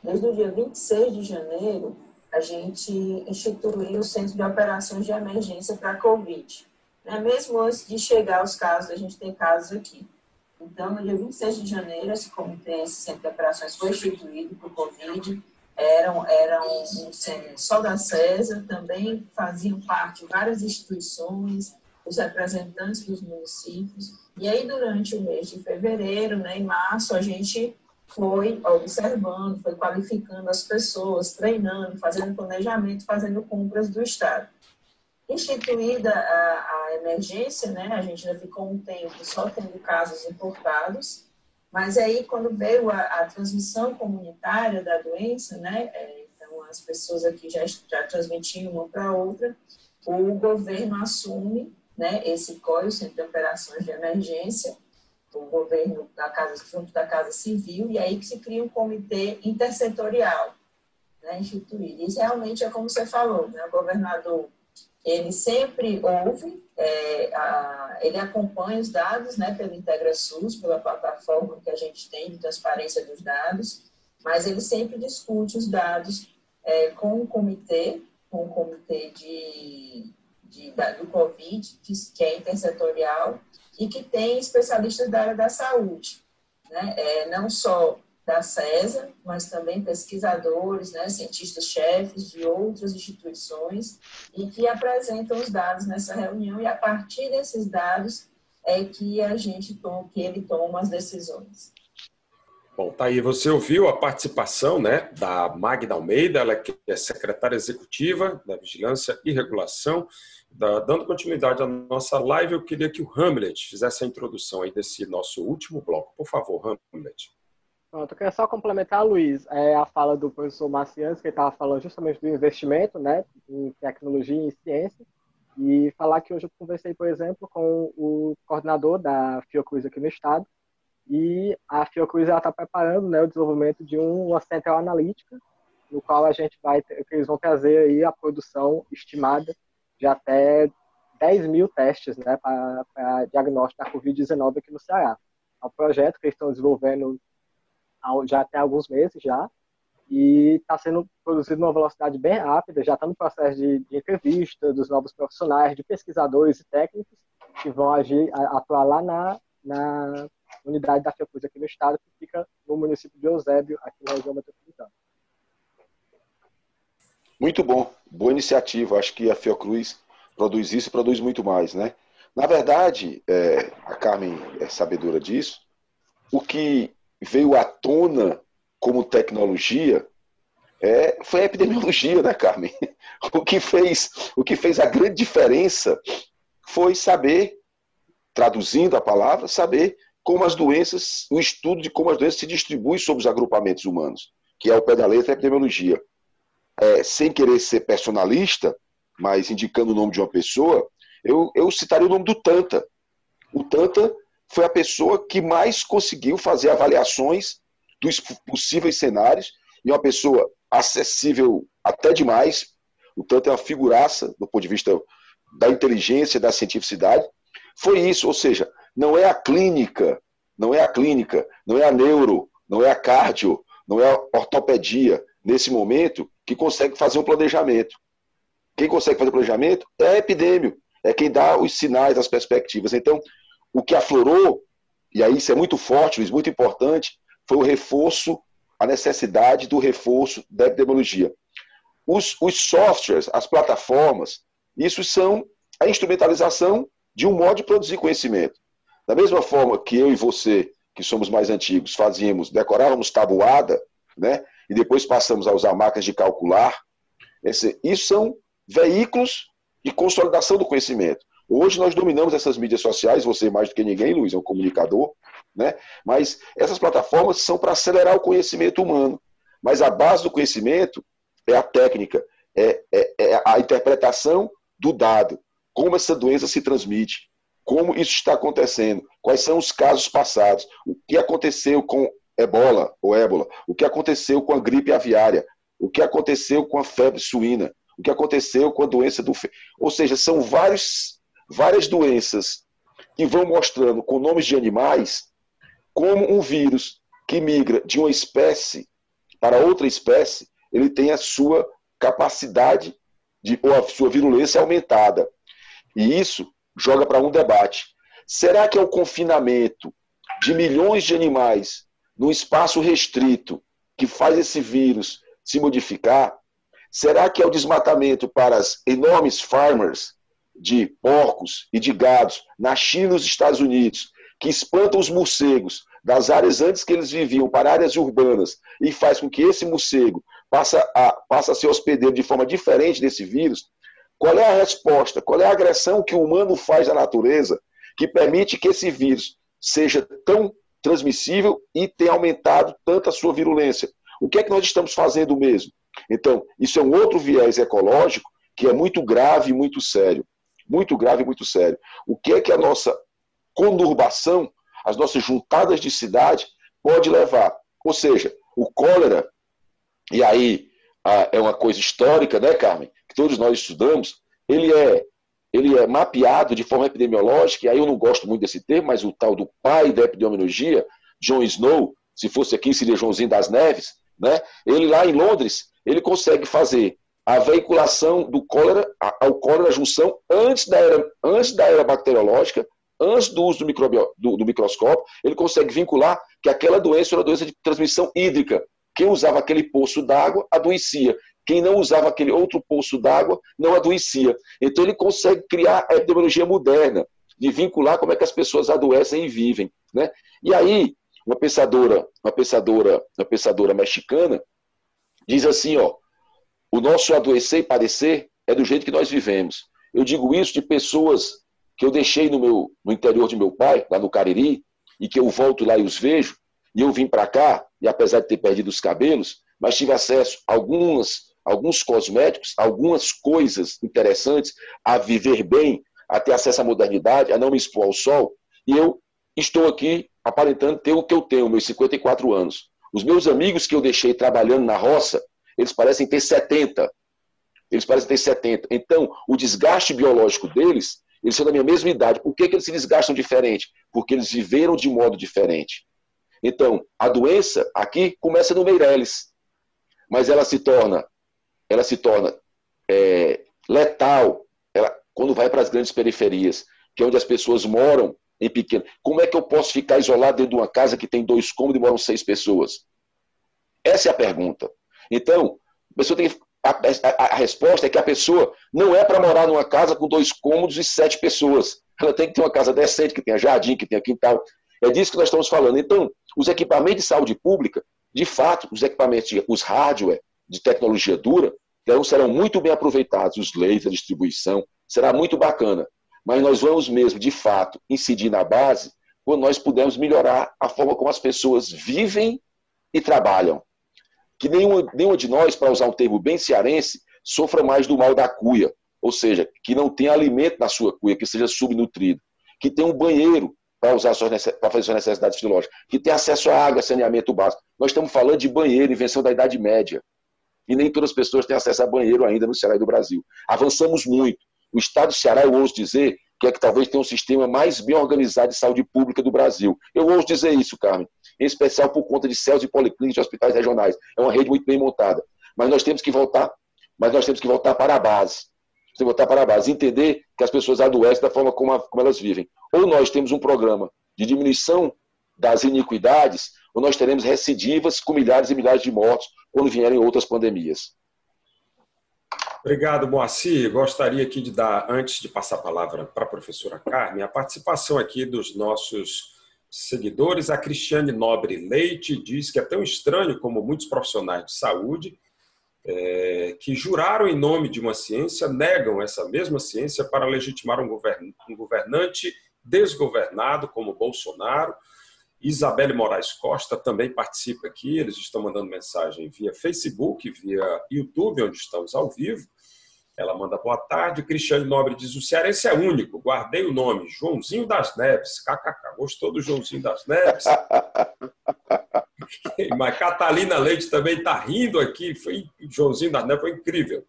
Desde o dia 26 de janeiro, a gente instituiu o Centro de Operações de Emergência para a Covid. Né? Mesmo antes de chegar os casos, a gente tem casos aqui. Então, no dia 26 de janeiro, esse comitê, esse Centro de Operações foi instituído para o Covid. Era, era um, um centro só da CESA, também faziam parte várias instituições, os representantes dos municípios. E aí, durante o mês de fevereiro, né, em março, a gente foi observando, foi qualificando as pessoas, treinando, fazendo planejamento, fazendo compras do Estado. Instituída a, a emergência, né, a gente já ficou um tempo só tendo casos importados, Mas aí, quando veio a, a transmissão comunitária da doença, né, é, então as pessoas aqui já, já transmitiam uma para outra, o governo assume né, esse COI, Centro de Operações de Emergência, o governo da Casa, junto da Casa Civil, e aí que se cria um comitê intersetorial né, instituído. Isso realmente é como você falou, né, o governador ele sempre ouve, é, a, ele acompanha os dados né, pelo IntegraSUS, pela plataforma que a gente tem de transparência dos dados, mas ele sempre discute os dados é, com o comitê, com o comitê de, de, da, do Covid, que, que, é intersetorial, e que tem especialistas da área da saúde. Né? É, não só da CESA, mas também pesquisadores, né, cientistas-chefes de outras instituições e que apresentam os dados nessa reunião e a partir desses dados é que a gente toma, que ele toma as decisões. Bom, tá aí, você ouviu a participação né, da Magda Almeida, ela que é secretária executiva da Vigilância e Regulação. Da, dando continuidade à nossa live, eu queria que o Hamlet fizesse a introdução aí desse nosso último bloco. Por favor, Hamlet. Pronto, eu queria só complementar, Luiz, é, a fala do professor Marcianes, que estava falando justamente do investimento né, em tecnologia e em ciência, e falar que hoje eu conversei, por exemplo, com o coordenador da Fiocruz aqui no estado, e a Fiocruz está preparando né, o desenvolvimento de uma central analítica, no qual a gente vai, que eles vão trazer aí a produção estimada de até 10 mil testes né, para diagnóstico da Covid-19 aqui no Ceará. É um projeto que eles estão desenvolvendo já tem alguns meses já, e está sendo produzido numa velocidade bem rápida, já está no processo de, de, entrevista dos novos profissionais, de pesquisadores e técnicos que vão agir, atuar lá na, na unidade da Fiocruz aqui no estado, que fica no município de Eusébio, aqui na região metropolitana. Muito bom, boa iniciativa. Acho que a Fiocruz produz isso e produz muito mais, né? Na verdade, é, a Carmen é sabedora disso, o que veio à tona como tecnologia é, foi a epidemiologia, né, Carmen? [laughs] O que fez, o que fez a grande diferença foi saber, traduzindo a palavra, saber como as doenças, o estudo de como as doenças se distribuem sobre os agrupamentos humanos, que é o pé da letra a epidemiologia. É, sem querer ser personalista, mas indicando o nome de uma pessoa, eu, eu citaria o nome do Tanta. O Tanta foi a pessoa que mais conseguiu fazer avaliações dos possíveis cenários e uma pessoa acessível até demais, o tanto é uma figuraça do ponto de vista da inteligência, da cientificidade. Foi isso, ou seja, não é a clínica, não é a clínica, não é a neuro, não é a cardio, não é a ortopedia nesse momento que consegue fazer um planejamento. Quem consegue fazer planejamento é a epidêmio, é quem dá os sinais, as perspectivas. Então, o que aflorou, e aí isso é muito forte, Luiz, muito importante, foi o reforço, a necessidade do reforço da epidemiologia. Os, os softwares, as plataformas, isso são a instrumentalização de um modo de produzir conhecimento. Da mesma forma que eu e você, que somos mais antigos, fazíamos, decorávamos tabuada, né? E depois passamos a usar máquinas de calcular. Esse, isso são veículos de consolidação do conhecimento. Hoje nós dominamos essas mídias sociais, você mais do que ninguém, Luiz, é um comunicador, né? Mas essas plataformas são para acelerar o conhecimento humano. Mas a base do conhecimento é a técnica, é, é, é a interpretação do dado, como essa doença se transmite, como isso está acontecendo, quais são os casos passados, o que aconteceu com ebola ou ébola, o que aconteceu com a gripe aviária, o que aconteceu com a febre suína, o que aconteceu com a doença do. Ou seja, são vários várias doenças que vão mostrando com nomes de animais como um vírus que migra de uma espécie para outra espécie, ele tem a sua capacidade de, ou a sua virulência aumentada. E isso joga para um debate. Será que é o confinamento de milhões de animais num espaço restrito que faz esse vírus se modificar? Será que é o desmatamento para as enormes farmers de porcos e de gados na China e nos Estados Unidos, que espantam os morcegos das áreas antes que eles viviam para áreas urbanas e faz com que esse morcego passe a, passe a ser hospedeiro de forma diferente desse vírus, qual é a resposta? Qual é a agressão que o humano faz à natureza que permite que esse vírus seja tão transmissível e tem aumentado tanto a sua virulência. O que é que nós estamos fazendo mesmo? Então, isso é um outro viés ecológico que é muito grave e muito sério. Muito grave muito sério. O que é que a nossa conurbação, as nossas juntadas de cidade, pode levar? Ou seja, o cólera, e aí é uma coisa histórica, né, Carmen? Que todos nós estudamos, ele é ele é mapeado de forma epidemiológica, e aí eu não gosto muito desse termo, mas o tal do pai da epidemiologia, John Snow, se fosse aqui seria Joãozinho das Neves, né? Ele lá em Londres, ele consegue fazer a veiculação do cólera, ao cólera junção antes da era, antes da era bacteriológica, antes do uso do, do, do microscópio, ele consegue vincular que aquela doença era doença de transmissão hídrica. Quem usava aquele poço d'água adoecia. Quem não usava aquele outro poço d'água não adoecia. Então ele consegue criar a epidemiologia moderna, de vincular como é que as pessoas adoecem e vivem. Né? E aí, uma pensadora, uma pensadora, uma pensadora mexicana diz assim, ó, o nosso adoecer e padecer é do jeito que nós vivemos. Eu digo isso de pessoas que eu deixei no, meu, no interior de meu pai, lá no Cariri, e que eu volto lá e os vejo, e eu vim para cá, e apesar de ter perdido os cabelos, mas tive acesso a algumas alguns cosméticos, algumas coisas interessantes, a viver bem, a ter acesso à modernidade, a não me expor ao sol. E eu estou aqui aparentando ter o que eu tenho, meus 54 anos. Os meus amigos que eu deixei trabalhando na roça, eles parecem ter 70. Eles parecem ter 70. Então, o desgaste biológico deles, eles são da minha mesma idade. Por que, que eles se desgastam diferente? Porque eles viveram de modo diferente. Então, a doença aqui começa no Meireles, mas ela se torna ela se torna é, letal ela, quando vai para as grandes periferias, que é onde as pessoas moram em pequeno. Como é que eu posso ficar isolado dentro de uma casa que tem dois cômodos e moram seis pessoas? Essa é a pergunta. Então, a, pessoa tem, a, a, a resposta é que a pessoa não é para morar numa casa com dois cômodos e sete pessoas. Ela tem que ter uma casa decente, que tenha jardim, que tenha quintal. É disso que nós estamos falando. Então, os equipamentos de saúde pública, de fato, os equipamentos, os hardware, de tecnologia dura, então serão muito bem aproveitados os leis, a distribuição, será muito bacana. Mas nós vamos mesmo, de fato, incidir na base quando nós pudermos melhorar a forma como as pessoas vivem e trabalham. Que nenhuma, nenhuma de nós, para usar um termo bem cearense, sofra mais do mal da cuia, ou seja, que não tenha alimento na sua cuia, que seja subnutrido, que tenha um banheiro para usar para fazer suas necessidades fisiológicas, que tenha acesso à água, saneamento básico. Nós estamos falando de banheiro, invenção da Idade Média e nem todas as pessoas têm acesso a banheiro ainda no Ceará e do Brasil. Avançamos muito. O Estado do Ceará, eu ouso dizer, que é que talvez tenha um sistema mais bem organizado de saúde pública do Brasil. Eu ouso dizer isso, Carmen, em especial por conta de céus e policlínicas de hospitais regionais. É uma rede muito bem montada. Mas nós temos que voltar, mas nós temos que voltar para a base. Temos que voltar para a base, entender que as pessoas adoecem da forma como, a, como elas vivem. Ou nós temos um programa de diminuição das iniquidades, ou nós teremos recidivas com milhares e milhares de mortos quando vierem outras pandemias. Obrigado, Moacir. Gostaria aqui de dar, antes de passar a palavra para a professora Carmen, a participação aqui dos nossos seguidores. A Cristiane Nobre Leite diz que é tão estranho como muitos profissionais de saúde é, que juraram em nome de uma ciência negam essa mesma ciência para legitimar um, govern governante desgovernado como Bolsonaro Isabelle Moraes Costa também participa aqui, eles estão mandando mensagem via Facebook, via YouTube, onde estamos ao vivo. Ela manda boa tarde. Cristiane Nobre diz: o cearense é único, guardei o nome, Joãozinho das Neves. KKK, gostou do Joãozinho das Neves? [laughs] [laughs] Mas Catalina Leite também está rindo aqui. Foi, Joãozinho das Neves foi incrível.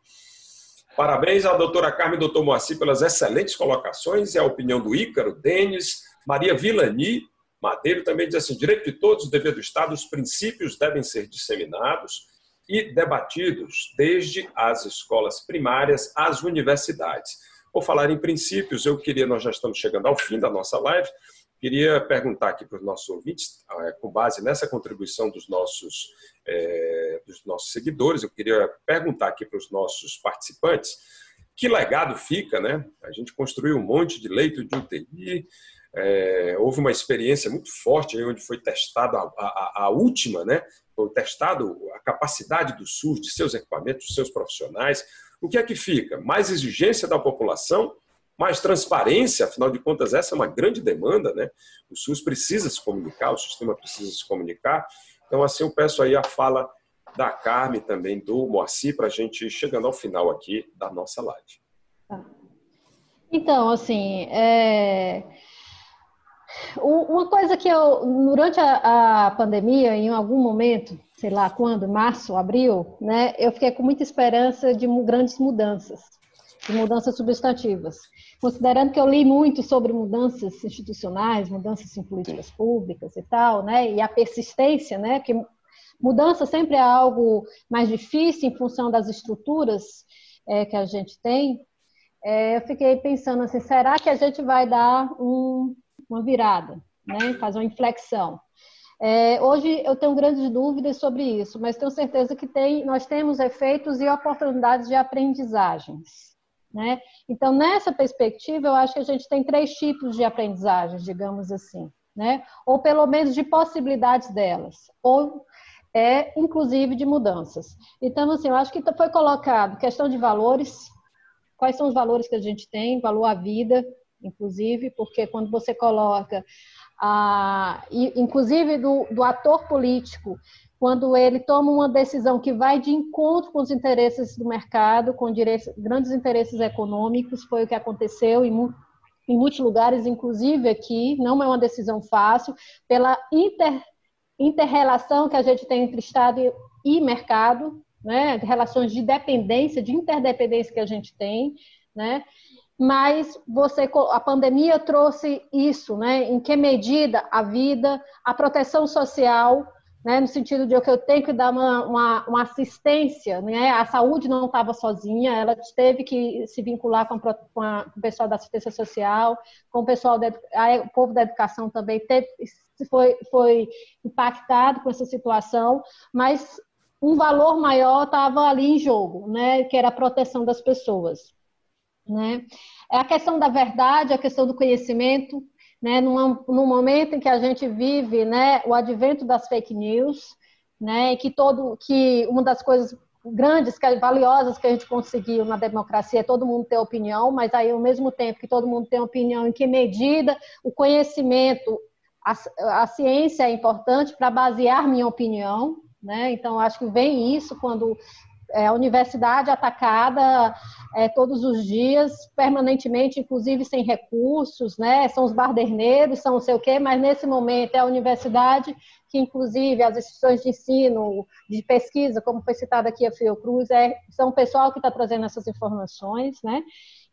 Parabéns à doutora Carmen e doutor Moacir pelas excelentes colocações e a opinião do Ícaro, Denis, Maria Vilani Madeiro também diz assim: direito de todos, dever do Estado, os princípios devem ser disseminados e debatidos desde as escolas primárias às universidades. Por falar em princípios, eu queria, nós já estamos chegando ao fim da nossa live, queria perguntar aqui para os nossos ouvintes, eh, com base nessa contribuição dos nossos, é, dos nossos seguidores, eu queria perguntar aqui para os nossos participantes que legado fica, né? A gente construiu um monte de leito de UTI, é, houve uma experiência muito forte aí, onde foi testada a, a, última, né? Foi testado a capacidade do SUS, de seus equipamentos, de seus profissionais. O que é que fica? Mais exigência da população, mais transparência, afinal de contas, essa é uma grande demanda, né? O SUS precisa se comunicar, o sistema precisa se comunicar. Então, assim, eu peço aí a fala da Carme também, do Moacir, para a gente chegando ao final aqui da nossa live. Tá. Então, assim, é... uma coisa que eu, durante a, a, pandemia, em algum momento, sei lá quando, março, abril, né, eu fiquei com muita esperança de grandes mudanças, de mudanças substantivas. Considerando que eu li muito sobre mudanças institucionais, mudanças em políticas públicas e tal, né, e a persistência, né, que mudança sempre é algo mais difícil em função das estruturas é, que a gente tem, é, eu fiquei pensando assim, será que a gente vai dar um, uma virada, né? fazer uma inflexão? É, hoje eu tenho grandes dúvidas sobre isso, mas tenho certeza que tem, nós temos efeitos e oportunidades de aprendizagens. Né? Então, nessa perspectiva, eu acho que a gente tem três tipos de aprendizagens, digamos assim, né? ou pelo menos de possibilidades delas, ou é, inclusive, de mudanças. Então, assim, eu acho que foi colocado questão de valores, quais são os valores que a gente tem, valor à vida, inclusive, porque quando você coloca, a, inclusive do, do ator político, quando ele toma uma decisão que vai de encontro com os interesses do mercado, com grandes interesses econômicos, foi o que aconteceu em, em muitos lugares, inclusive aqui, não é uma decisão fácil, pela inter, interrelação que a gente tem entre Estado e mercado, né, relações de dependência, de interdependência que a gente tem, né? Mas você, a pandemia trouxe isso, né? Em que medida a vida, a proteção social, né? No sentido de que eu tenho que dar uma, uma, uma assistência, né? A saúde não estava sozinha, ela teve que se vincular com, a, com, a, com o pessoal da assistência social, com o pessoal da, o povo da educação também teve foi, foi impactado com essa situação, mas um valor maior estava ali em jogo, né, que era a proteção das pessoas. Né? É a questão da verdade, a questão do conhecimento, né, num, momento em que a gente vive né, o advento das fake news, né, que, todo, que uma das coisas grandes, que, valiosas que a gente conseguiu na democracia é todo mundo ter opinião, mas aí ao mesmo tempo que todo mundo tem opinião, em que medida o conhecimento, a, a ciência é importante para basear minha opinião, né? Então, acho que vem isso quando é, a universidade atacada é, todos os dias, permanentemente, inclusive sem recursos, né? São os barderneiros, são não sei o quê, mas nesse momento é a universidade que, inclusive, as instituições de ensino, de pesquisa, como foi citado aqui a Fiocruz, é, são o pessoal que está trazendo essas informações, né?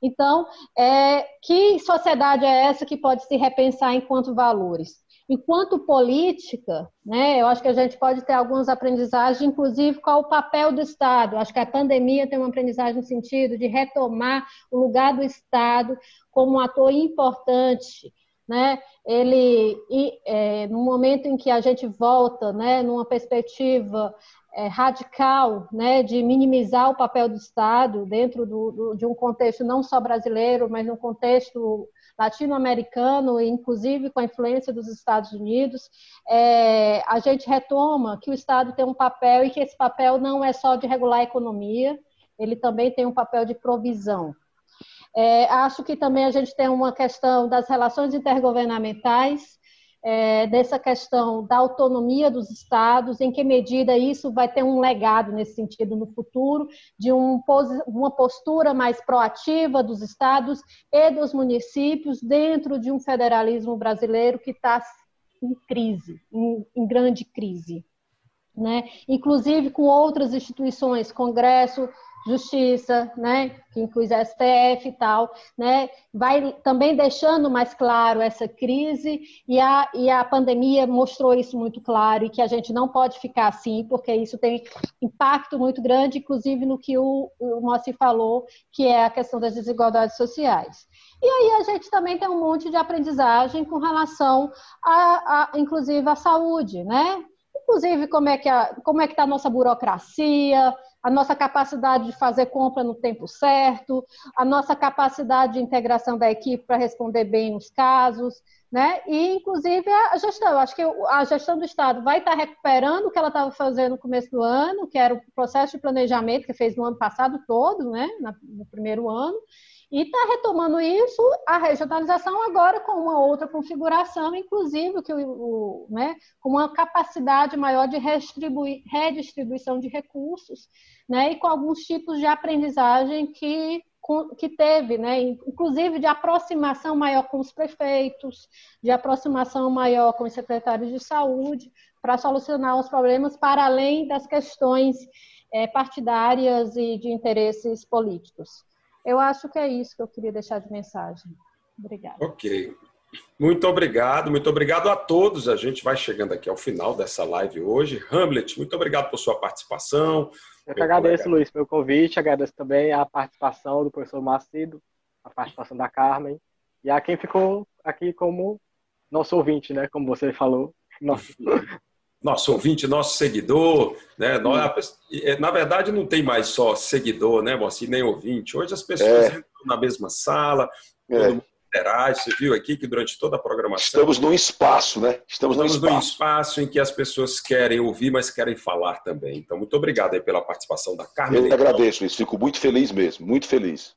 Então, é, que sociedade é essa que pode se repensar enquanto valores? Enquanto política, né, eu acho que a gente pode ter algumas aprendizagens, inclusive qual o papel do Estado. Acho que a pandemia tem uma aprendizagem no sentido de retomar o lugar do Estado como um ator importante. Né? Ele, é, no momento em que a gente volta, né, numa perspectiva é, radical, né, de minimizar o papel do Estado dentro do, do, de um contexto não só brasileiro, mas num contexto latino-americano, inclusive com a influência dos Estados Unidos, é, a gente retoma que o Estado tem um papel e que esse papel não é só de regular a economia, ele também tem um papel de provisão. É, acho que também a gente tem uma questão das relações intergovernamentais, é, dessa questão da autonomia dos estados, em que medida isso vai ter um legado nesse sentido no futuro, de um, uma postura mais proativa dos estados e dos municípios dentro de um federalismo brasileiro que está em crise, em, em grande crise. Né? Inclusive com outras instituições, Congresso, Justiça, né, que inclui a STF e tal, né, vai também deixando mais claro essa crise e a, e a pandemia mostrou isso muito claro e que a gente não pode ficar assim, porque isso tem impacto muito grande, inclusive no que o, o Moacir falou, que é a questão das desigualdades sociais. E aí a gente também tem um monte de aprendizagem com relação a, a inclusive, à saúde, né? Inclusive, como é que é está a nossa burocracia, a nossa capacidade de fazer compra no tempo certo, a nossa capacidade de integração da equipe para responder bem os casos, né? E, inclusive, a gestão. Acho que a gestão do Estado vai estar recuperando o que ela estava fazendo no começo do ano, que era o processo de planejamento que fez no ano passado todo, né? No primeiro ano, E está retomando isso, a regionalização agora com uma outra configuração, inclusive que o, o né, com uma capacidade maior de redistribuição de recursos, né, e com alguns tipos de aprendizagem que que teve, né, inclusive de aproximação maior com os prefeitos, de aproximação maior com os secretários de saúde, para solucionar os problemas para além das questões é, partidárias e de interesses políticos. Eu acho que é isso que eu queria deixar de mensagem. Obrigada. Ok. Muito obrigado, muito obrigado a todos. A gente vai chegando aqui ao final dessa live hoje. Hamlet, muito obrigado por sua participação. Eu que agradeço, colega. Luiz, pelo convite, agradeço também a participação do professor Macedo, a participação da Carmen e a quem ficou aqui como nosso ouvinte, né? Como você falou. Nosso, nosso ouvinte, nosso seguidor, né? É, na verdade, não tem mais só seguidor, né, Moacir, nem ouvinte. Hoje as pessoas é. entram na mesma sala, todo é. mundo interage. Você viu aqui que durante toda a programação. Estamos num espaço, né? Estamos, Estamos num, espaço. num espaço em que as pessoas querem ouvir, mas querem falar também. Então, muito obrigado aí pela participação da Carmen. Eu agradeço, isso. Fico muito feliz mesmo, muito feliz.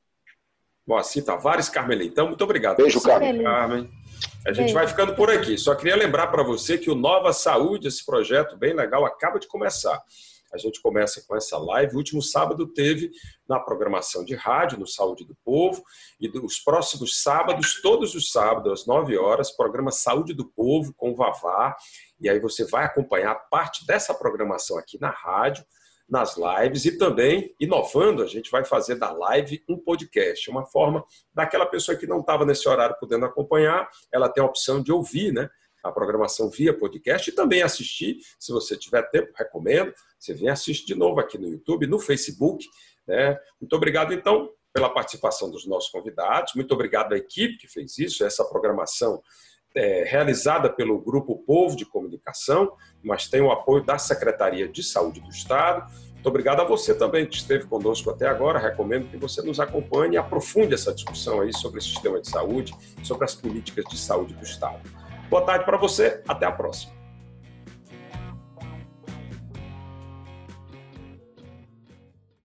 Moacir Tavares, Carmen Leitão, muito obrigado. Beijo, Carmen. Carmen. A gente vai ficando por aqui. Só queria lembrar para você que o Nova Saúde, esse projeto bem legal, acaba de começar. A gente começa com essa live. O último sábado teve na programação de rádio, no Saúde do Povo, e dos próximos sábados, todos os sábados, às 9 horas, programa Saúde do Povo com o Vavá. E aí você vai acompanhar parte dessa programação aqui na rádio nas lives e também, inovando, a gente vai fazer da live um podcast, uma forma daquela pessoa que não estava nesse horário podendo acompanhar, ela tem a opção de ouvir né, a programação via podcast e também assistir, se você tiver tempo, recomendo, você vem assistir de novo aqui no YouTube, no Facebook. Né? Muito obrigado, então, pela participação dos nossos convidados, muito obrigado à equipe que fez isso, essa programação é, realizada pelo Grupo Povo de Comunicação, mas tem o apoio da Secretaria de Saúde do Estado. Muito obrigado a você também que esteve conosco até agora. Recomendo que você nos acompanhe e aprofunde essa discussão aí sobre o sistema de saúde, sobre as políticas de saúde do Estado. Boa tarde para você, até a próxima.